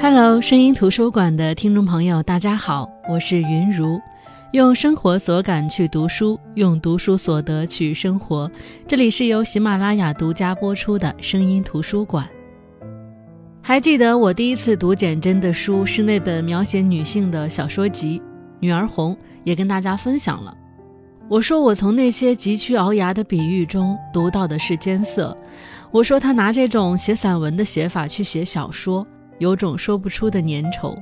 Hello，声音图书馆的听众朋友，大家好，我是云如，用生活所感去读书，用读书所得去生活。这里是由喜马拉雅独家播出的声音图书馆。还记得我第一次读简真的书是那本描写女性的小说集《女儿红》，也跟大家分享了。我说我从那些急趋熬牙的比喻中读到的是艰涩。我说他拿这种写散文的写法去写小说，有种说不出的粘稠。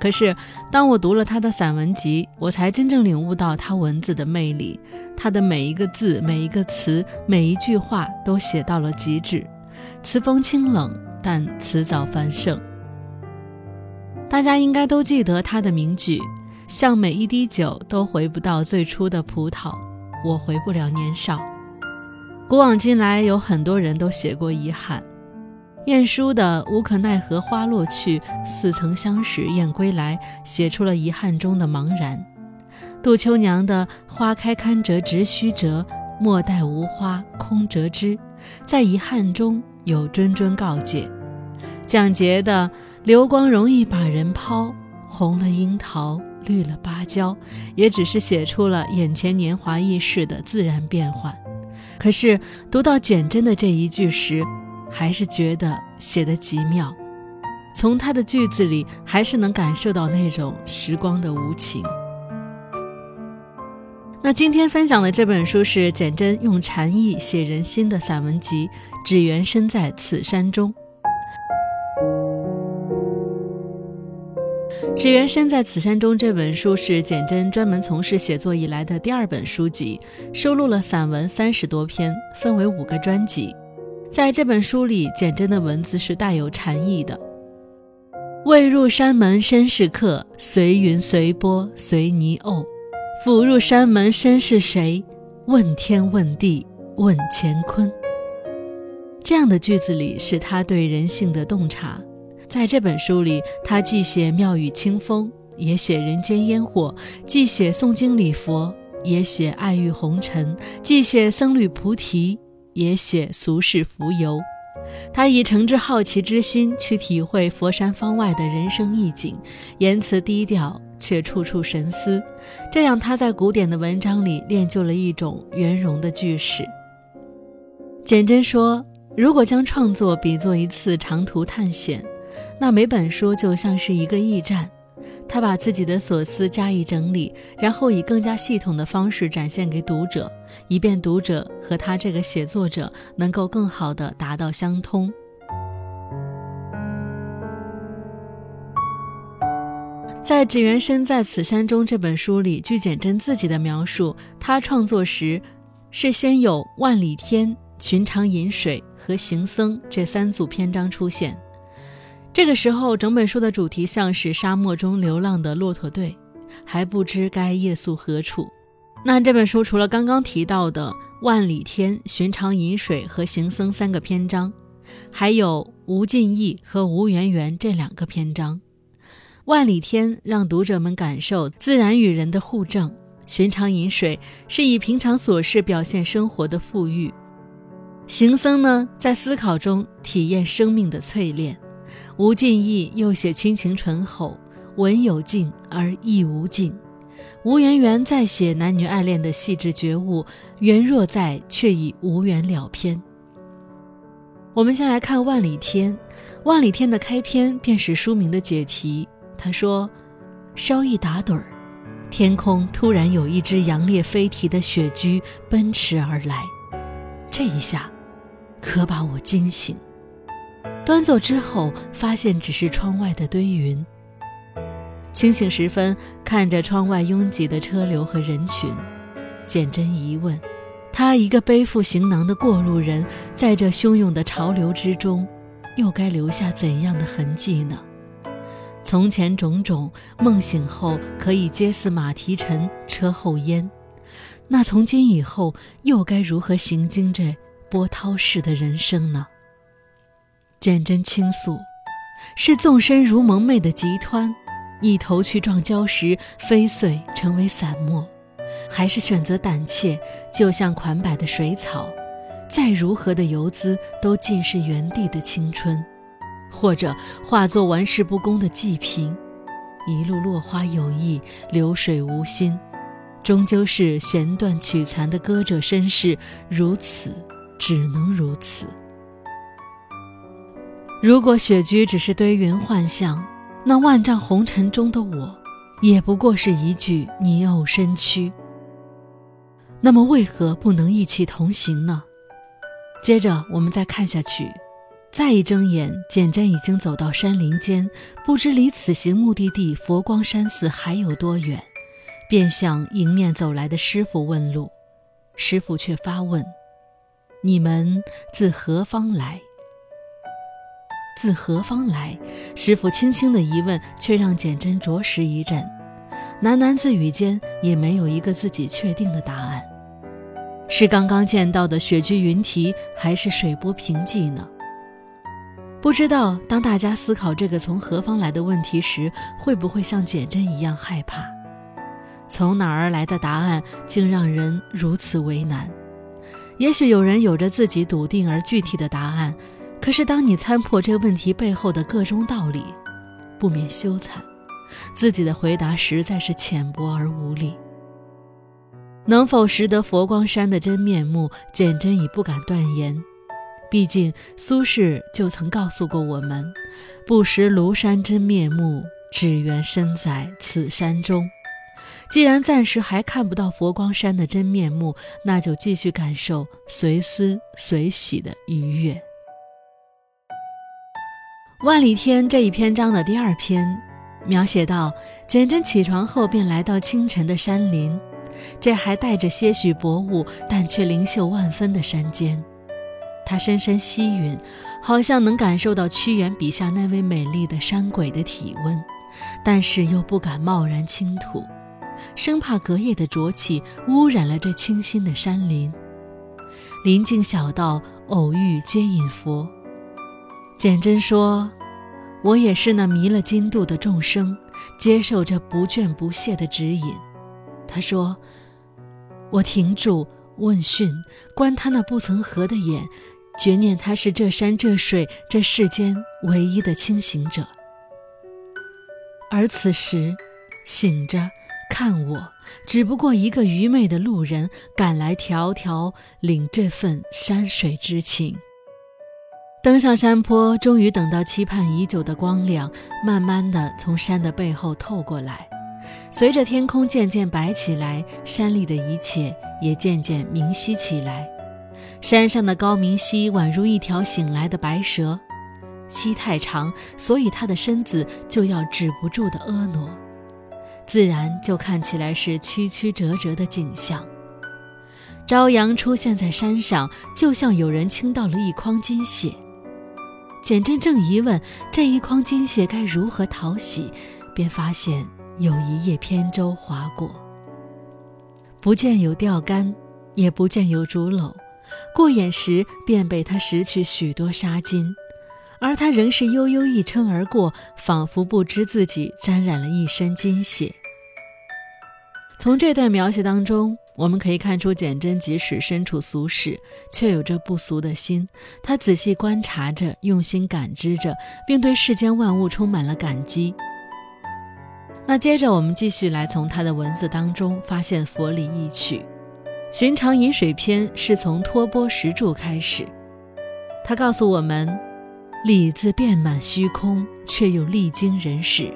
可是当我读了他的散文集，我才真正领悟到他文字的魅力。他的每一个字、每一个词、每一句话都写到了极致，词风清冷，但词藻繁盛。大家应该都记得他的名句。像每一滴酒都回不到最初的葡萄，我回不了年少。古往今来，有很多人都写过遗憾。晏殊的“无可奈何花落去，似曾相识燕归来”写出了遗憾中的茫然。杜秋娘的“花开堪折直须折，莫待无花空折枝”在遗憾中有谆谆告诫。蒋捷的“流光容易把人抛，红了樱桃。”绿了芭蕉，也只是写出了眼前年华易逝的自然变幻。可是读到简真的这一句时，还是觉得写得极妙。从他的句子里，还是能感受到那种时光的无情。那今天分享的这本书是简真用禅意写人心的散文集《只缘身在此山中》。只缘身在此山中这本书是简真专门从事写作以来的第二本书籍，收录了散文三十多篇，分为五个专辑。在这本书里，简真的文字是带有禅意的。未入山门身是客，随云随波随泥鸥。甫入山门身是谁？问天问地问乾坤。这样的句子里是他对人性的洞察。在这本书里，他既写庙宇清风，也写人间烟火；既写诵经礼佛，也写爱欲红尘；既写僧侣菩提，也写俗世浮游。他以诚挚好奇之心去体会佛山方外的人生意境，言辞低调却处处神思，这让他在古典的文章里练就了一种圆融的句式。简真说：“如果将创作比作一次长途探险。”那每本书就像是一个驿站，他把自己的所思加以整理，然后以更加系统的方式展现给读者，以便读者和他这个写作者能够更好的达到相通。在《只缘身在此山中》这本书里，据简真自己的描述，他创作时是先有“万里天”“寻常饮水”和“行僧”这三组篇章出现。这个时候，整本书的主题像是沙漠中流浪的骆驼队，还不知该夜宿何处。那这本书除了刚刚提到的“万里天”“寻常饮水”和“行僧”三个篇章，还有“吴尽意”和“吴圆圆”这两个篇章。“万里天”让读者们感受自然与人的互证，“寻常饮水”是以平常琐事表现生活的富裕，“行僧”呢在思考中体验生命的淬炼。吴尽意又写亲情醇厚，文有静而意无静；吴媛媛再写男女爱恋的细致觉悟，缘若在，却已无缘了篇。我们先来看《万里天》，《万里天》的开篇便是书名的解题。他说：“稍一打盹儿，天空突然有一只扬烈飞蹄的雪驹奔驰而来，这一下，可把我惊醒。”端坐之后，发现只是窗外的堆云。清醒时分，看着窗外拥挤的车流和人群，简真疑问：他一个背负行囊的过路人，在这汹涌的潮流之中，又该留下怎样的痕迹呢？从前种种，梦醒后可以皆似马蹄尘，车后烟。那从今以后，又该如何行经这波涛式的人生呢？简真倾诉，是纵身如蒙昧的急湍，一头去撞礁石，飞碎成为散沫；还是选择胆怯，就像款摆的水草，再如何的游姿，都尽是原地的青春。或者化作玩世不恭的祭品，一路落花有意，流水无心，终究是弦断曲残的歌者身世，如此，只能如此。如果雪居只是堆云幻象，那万丈红尘中的我，也不过是一具泥偶身躯。那么，为何不能一起同行呢？接着，我们再看下去。再一睁眼，简真已经走到山林间，不知离此行目的地佛光山寺还有多远，便向迎面走来的师傅问路。师傅却发问：“你们自何方来？”自何方来？师傅轻轻的疑问，却让简真着实一震，喃喃自语间，也没有一个自己确定的答案。是刚刚见到的雪居云梯，还是水波平寂呢？不知道，当大家思考这个从何方来的问题时，会不会像简真一样害怕？从哪而来的答案竟让人如此为难？也许有人有着自己笃定而具体的答案，可是当你参破这问题背后的各种道理，不免羞惭，自己的回答实在是浅薄而无力。能否识得佛光山的真面目，简真已不敢断言。毕竟苏轼就曾告诉过我们：“不识庐山真面目，只缘身在此山中。”既然暂时还看不到佛光山的真面目，那就继续感受随思随喜的愉悦。万里天这一篇章的第二篇，描写到简真起床后便来到清晨的山林，这还带着些许薄雾，但却灵秀万分的山间。他深深吸吮，好像能感受到屈原笔下那位美丽的山鬼的体温，但是又不敢贸然倾吐，生怕隔夜的浊气污染了这清新的山林。临近小道，偶遇接引佛。简真说：“我也是那迷了金度的众生，接受这不倦不懈的指引。”他说：“我停住，问讯，观他那不曾合的眼。”绝念他是这山这水这世间唯一的清醒者，而此时醒着看我，只不过一个愚昧的路人赶来迢迢领这份山水之情。登上山坡，终于等到期盼已久的光亮，慢慢的从山的背后透过来，随着天空渐渐白起来，山里的一切也渐渐明晰起来。山上的高明溪宛如一条醒来的白蛇，溪太长，所以它的身子就要止不住的婀娜，自然就看起来是曲曲折折的景象。朝阳出现在山上，就像有人倾倒了一筐金血。简真正疑问这一筐金血该如何讨喜，便发现有一叶扁舟划过，不见有钓竿，也不见有竹篓。过眼时，便被他拾去许多纱巾，而他仍是悠悠一撑而过，仿佛不知自己沾染了一身金血。从这段描写当中，我们可以看出，简真即使身处俗世，却有着不俗的心。他仔细观察着，用心感知着，并对世间万物充满了感激。那接着，我们继续来从他的文字当中发现佛理意趣。《寻常饮水篇》是从托钵石柱开始，他告诉我们：“理字遍满虚空，却又历经人世。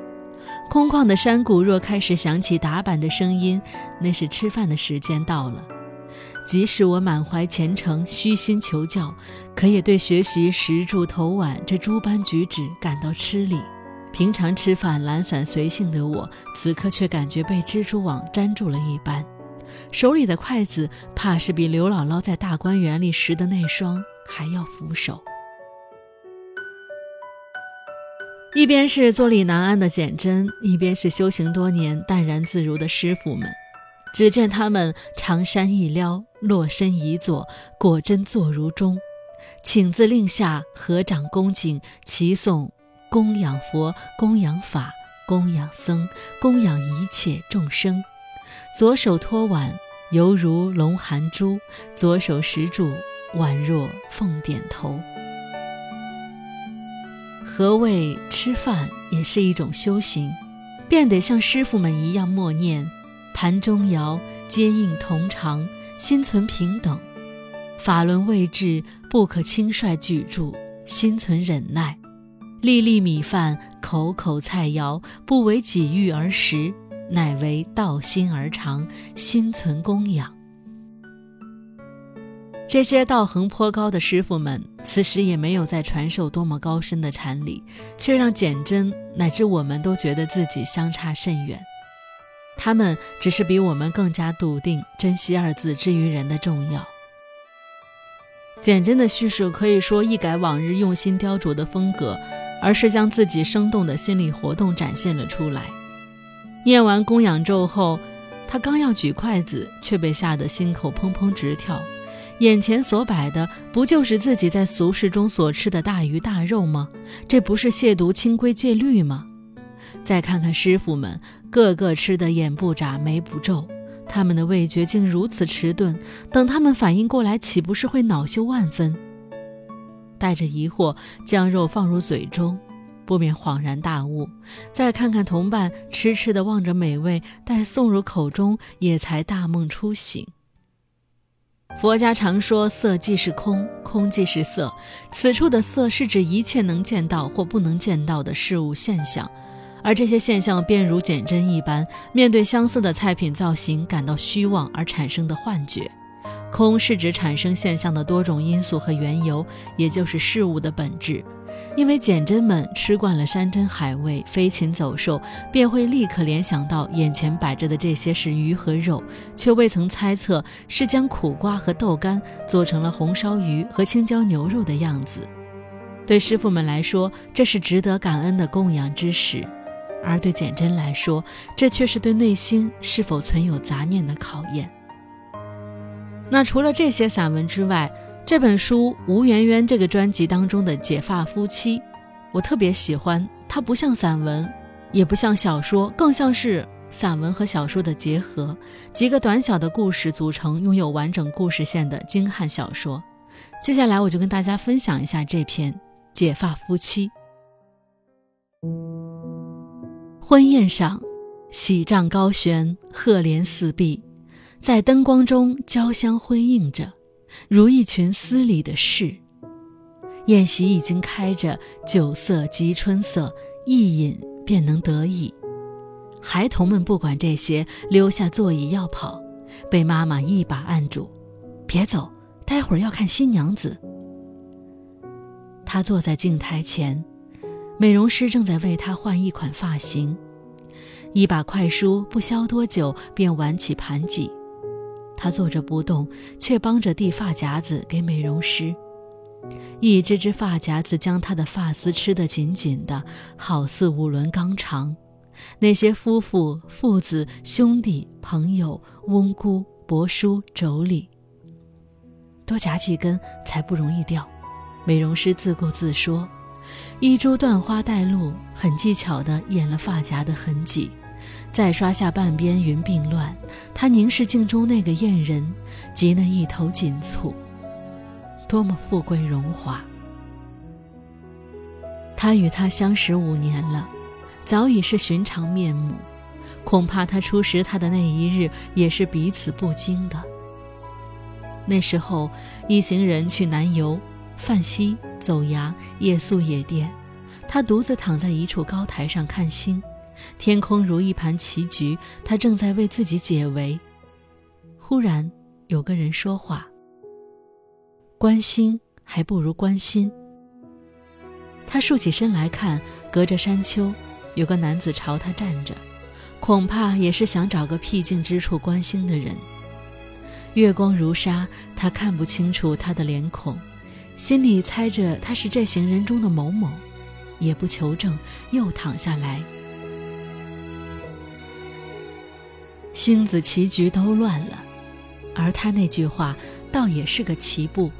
空旷的山谷若开始响起打板的声音，那是吃饭的时间到了。即使我满怀虔诚，虚心求教，可也对学习石柱头碗这诸般举止感到吃力。平常吃饭懒散随性的我，此刻却感觉被蜘蛛网粘住了一般。”手里的筷子，怕是比刘姥姥在大观园里拾的那双还要扶手。一边是坐立难安的简真，一边是修行多年、淡然自如的师傅们。只见他们长衫一撩，落身一坐，果真坐如钟。请自令下，合掌恭敬，齐颂供养佛、供养法、供养僧、供养一切众生。左手托碗，犹如龙含珠；左手持柱，宛若凤点头。何谓吃饭也是一种修行，便得像师傅们一样默念：盘中肴，皆应同尝，心存平等；法轮未至，不可轻率举箸，心存忍耐；粒粒米饭，口口菜肴，不为己欲而食，乃为道心而尝，心存供养。这些道行颇高的师傅们，此时也没有在传授多么高深的禅理，却让简真乃至我们都觉得自己相差甚远。他们只是比我们更加笃定“珍惜”二字之于人的重要。简真的叙述可以说一改往日用心雕琢的风格，而是将自己生动的心理活动展现了出来。念完供养咒后，他刚要举筷子，却被吓得心口砰砰直跳。眼前所摆的不就是自己在俗世中所吃的大鱼大肉吗？这不是亵渎清规戒律吗？再看看师傅们，个个吃得眼不眨眉不皱，他们的味觉竟如此迟钝，等他们反应过来，岂不是会恼羞万分？带着疑惑将肉放入嘴中，不免恍然大悟。再看看同伴，痴痴地望着美味，待送入口中，也才大梦初醒。佛家常说，色即是空，空即是色。此处的色是指一切能见到或不能见到的事物现象，而这些现象便如减针一般，面对相似的菜品造型感到虚妄而产生的幻觉。空是指产生现象的多种因素和缘由，也就是事物的本质。因为简真们吃惯了山珍海味、飞禽走兽，便会立刻联想到眼前摆着的这些是鱼和肉，却未曾猜测是将苦瓜和豆干做成了红烧鱼和青椒牛肉的样子。对师傅们来说，这是值得感恩的供养之食；而对简真来说，这却是对内心是否存有杂念的考验。那除了这些散文之外，这本书《吴媛媛》这个专辑当中的《解发夫妻》，我特别喜欢。它不像散文，也不像小说，更像是散文和小说的结合。几个短小的故事组成，拥有完整故事线的精悍小说。接下来，我就跟大家分享一下这篇《解发夫妻》。婚宴上，喜帐高悬，鹤联四壁，在灯光中交相辉映着。如一群丝里的事。宴席已经开着，酒色即春色，一饮便能得意。孩童们不管这些，溜下座椅要跑，被妈妈一把按住：“别走，待会儿要看新娘子。”她坐在镜台前，美容师正在为她换一款发型，一把快梳不消多久便挽起盘髻。他坐着不动，却帮着递发夹子给美容师。一只只发夹子将他的发丝吃得紧紧的，好似五轮钢肠。那些夫妇、父子、兄弟、朋友、翁姑、伯叔、妯娌，多夹几根才不容易掉。美容师自顾自说：“一株断花带露，很技巧地掩了发夹的痕迹。”再刷下半边云鬓乱，他凝视镜中那个艳人及那一头锦簇，多么富贵荣华。他与她相识五年了，早已是寻常面目，恐怕他初识她的那一日也是彼此不惊的。那时候一行人去南游，泛溪、走崖、夜宿野店，他独自躺在一处高台上看星。天空如一盘棋局，他正在为自己解围。忽然有个人说话：“观星还不如观心。”他竖起身来看，隔着山丘，有个男子朝他站着，恐怕也是想找个僻静之处观星的人。月光如纱，他看不清楚他的脸孔，心里猜着他是这行人中的某某，也不求证，又躺下来。星子棋局都乱了，而他那句话倒也是个棋步。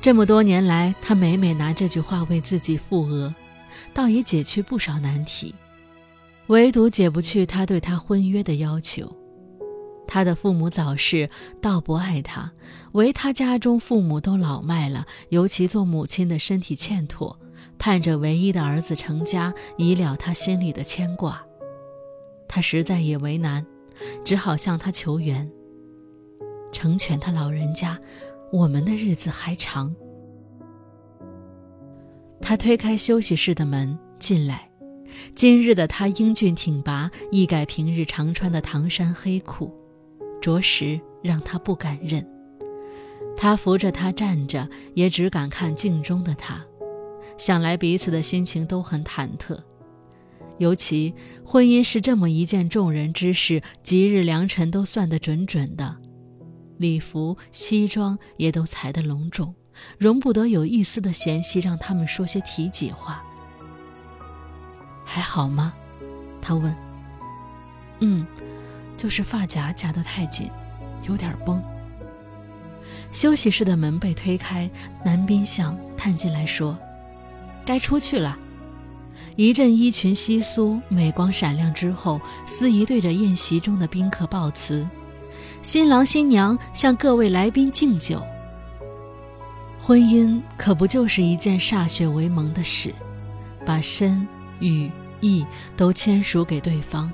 这么多年来，他每每拿这句话为自己附额，倒也解去不少难题，唯独解不去他对他婚约的要求。他的父母早逝，倒不爱他，唯他家中父母都老迈了，尤其做母亲的身体欠妥，盼着唯一的儿子成家，以了他心里的牵挂。他实在也为难，只好向他求援。成全他老人家，我们的日子还长。他推开休息室的门进来，今日的他英俊挺拔，一改平日常穿的唐衫黑裤。着实让他不敢认。他扶着他站着，也只敢看镜中的他。想来彼此的心情都很忐忑，尤其婚姻是这么一件众人之事，吉日良辰都算得准准的，礼服、西装也都裁得隆重，容不得有一丝的嫌隙，让他们说些体己话。还好吗？他问。嗯。就是发夹夹得太紧，有点崩。休息室的门被推开，男宾向探进来说：“该出去了。”一阵衣裙窸窣，美光闪亮之后，司仪对着宴席中的宾客报辞：“新郎新娘向各位来宾敬酒。”婚姻可不就是一件歃血为盟的事，把身、与、意都签署给对方。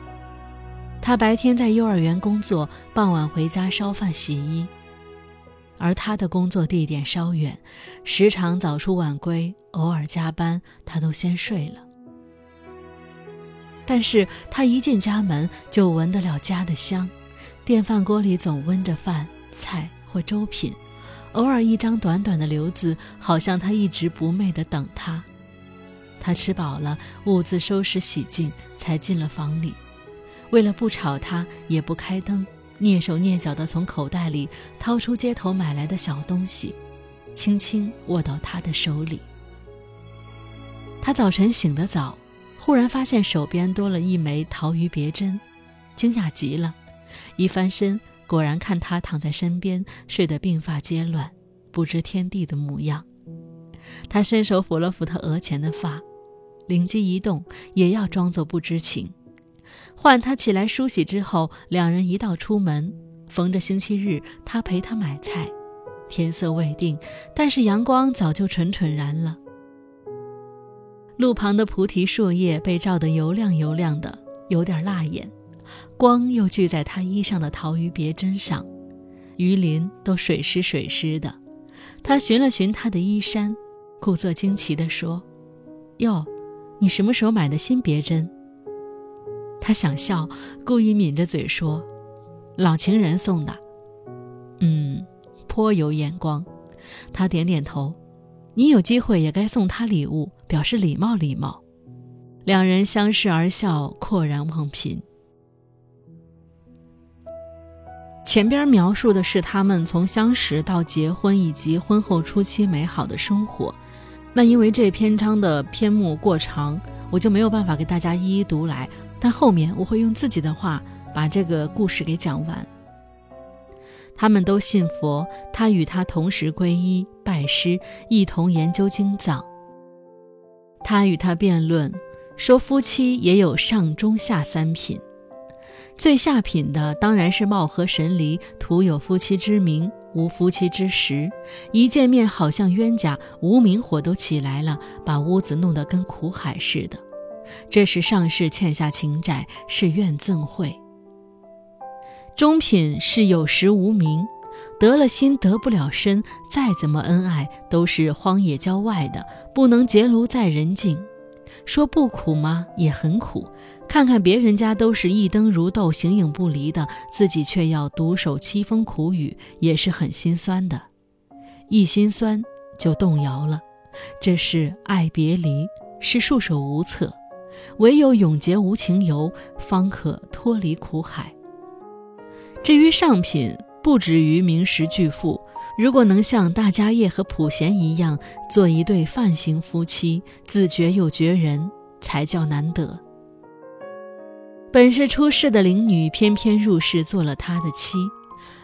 他白天在幼儿园工作，傍晚回家烧饭洗衣，而他的工作地点稍远，时常早出晚归，偶尔加班，他都先睡了。但是他一进家门就闻得了家的香，电饭锅里总温着饭菜或粥品，偶尔一张短短的留字，好像他一直不寐地等他。他吃饱了，兀自收拾洗净，才进了房里。为了不吵他，也不开灯，蹑手蹑脚地从口袋里掏出街头买来的小东西，轻轻握到他的手里。他早晨醒得早，忽然发现手边多了一枚桃鱼别针，惊讶极了。一翻身，果然看他躺在身边，睡得鬓发皆乱，不知天地的模样。他伸手抚了抚他额前的发，灵机一动，也要装作不知情。唤他起来梳洗之后，两人一道出门。逢着星期日，他陪他买菜。天色未定，但是阳光早就蠢蠢然了。路旁的菩提树叶被照得油亮油亮的，有点辣眼。光又聚在他衣上的桃鱼别针上，鱼鳞都水湿水湿的。他寻了寻他的衣衫，故作惊奇地说：“哟，你什么时候买的新别针？”他想笑，故意抿着嘴说：“老情人送的。”嗯，颇有眼光。他点点头：“你有机会也该送他礼物，表示礼貌礼貌。”两人相视而笑，阔然忘贫。前边描述的是他们从相识到结婚以及婚后初期美好的生活。那因为这篇章的篇目过长，我就没有办法给大家一一读来。但后面我会用自己的话把这个故事给讲完。他们都信佛，他与他同时皈依拜师，一同研究经藏。他与他辩论说，夫妻也有上中下三品，最下品的当然是貌合神离，徒有夫妻之名，无夫妻之实。一见面好像冤家，无名火都起来了，把屋子弄得跟苦海似的。这是上世欠下情债，是怨憎会。中品是有实无名，得了心得不了身，再怎么恩爱都是荒野郊外的，不能结庐在人境。说不苦吗？也很苦。看看别人家都是一灯如豆，形影不离的，自己却要独守凄风苦雨，也是很心酸的。一心酸就动摇了，这是爱别离，是束手无策。唯有永结无情游，方可脱离苦海。至于上品，不止于名实俱富。如果能像大家业和普贤一样，做一对范型夫妻，自觉又绝人，才叫难得。本是出世的灵女，偏偏入世做了他的妻。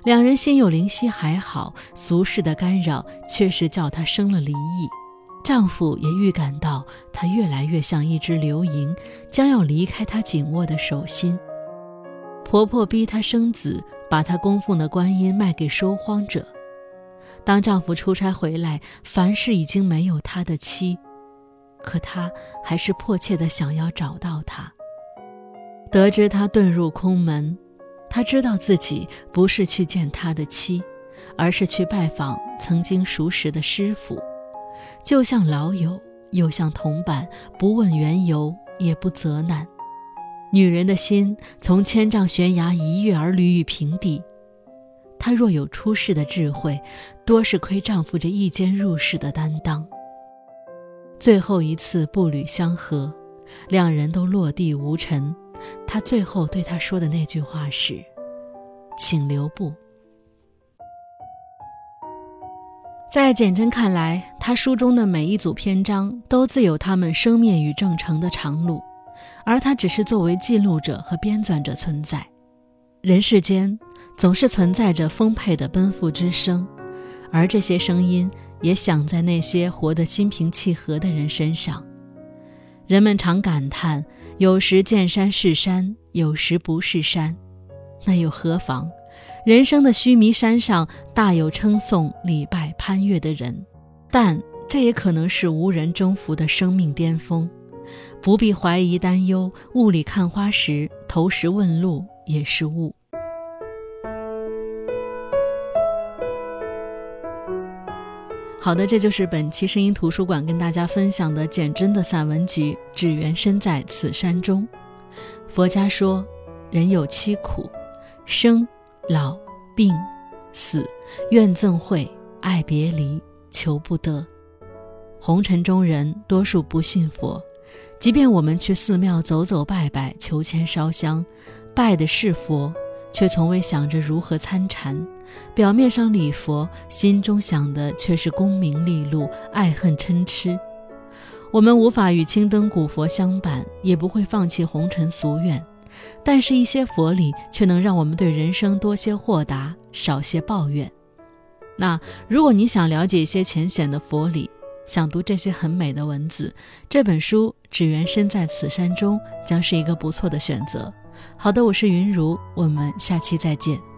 两人心有灵犀还好，俗世的干扰却是叫他生了离异。丈夫也预感到她越来越像一只流萤，将要离开他紧握的手心。婆婆逼她生子，把她供奉的观音卖给收荒者。当丈夫出差回来，凡事已经没有他的妻，可她还是迫切地想要找到他。得知他遁入空门，他知道自己不是去见他的妻，而是去拜访曾经熟识的师傅，就像老友，又像同伴，不问缘由，也不责难。女人的心从千丈悬崖一跃而履于平地。她若有出世的智慧，多是亏丈夫这一肩入世的担当。最后一次步履相合，两人都落地无尘。她最后对他说的那句话是：“请留步。”在简真看来，他书中的每一组篇章都自有他们生灭与正成的长路。而他只是作为记录者和编纂者存在。人世间总是存在着丰沛的奔赴之声，而这些声音也响在那些活得心平气和的人身上。人们常感叹：有时见山是山，有时不是山，那又何妨？人生的须弥山上大有称颂、礼拜、攀越的人，但这也可能是无人征服的生命巅峰。不必怀疑担忧，雾里看花时，投石问路也是雾。好的，这就是本期声音图书馆跟大家分享的简真的散文集《只缘身在此山中》。佛家说，人有七苦：生、老、病、死、怨憎会、爱别离、求不得。红尘中人多数不信佛。即便我们去寺庙走走拜拜、求签烧香，拜的是佛，却从未想着如何参禅。表面上礼佛，心中想的却是功名利禄、爱恨嗔痴。我们无法与青灯古佛相伴，也不会放弃红尘俗怨，但是，一些佛理却能让我们对人生多些豁达，少些抱怨。那如果你想了解一些浅显的佛理，想读这些很美的文字，这本书《只缘身在此山中》将是一个不错的选择。好的，我是云如，我们下期再见。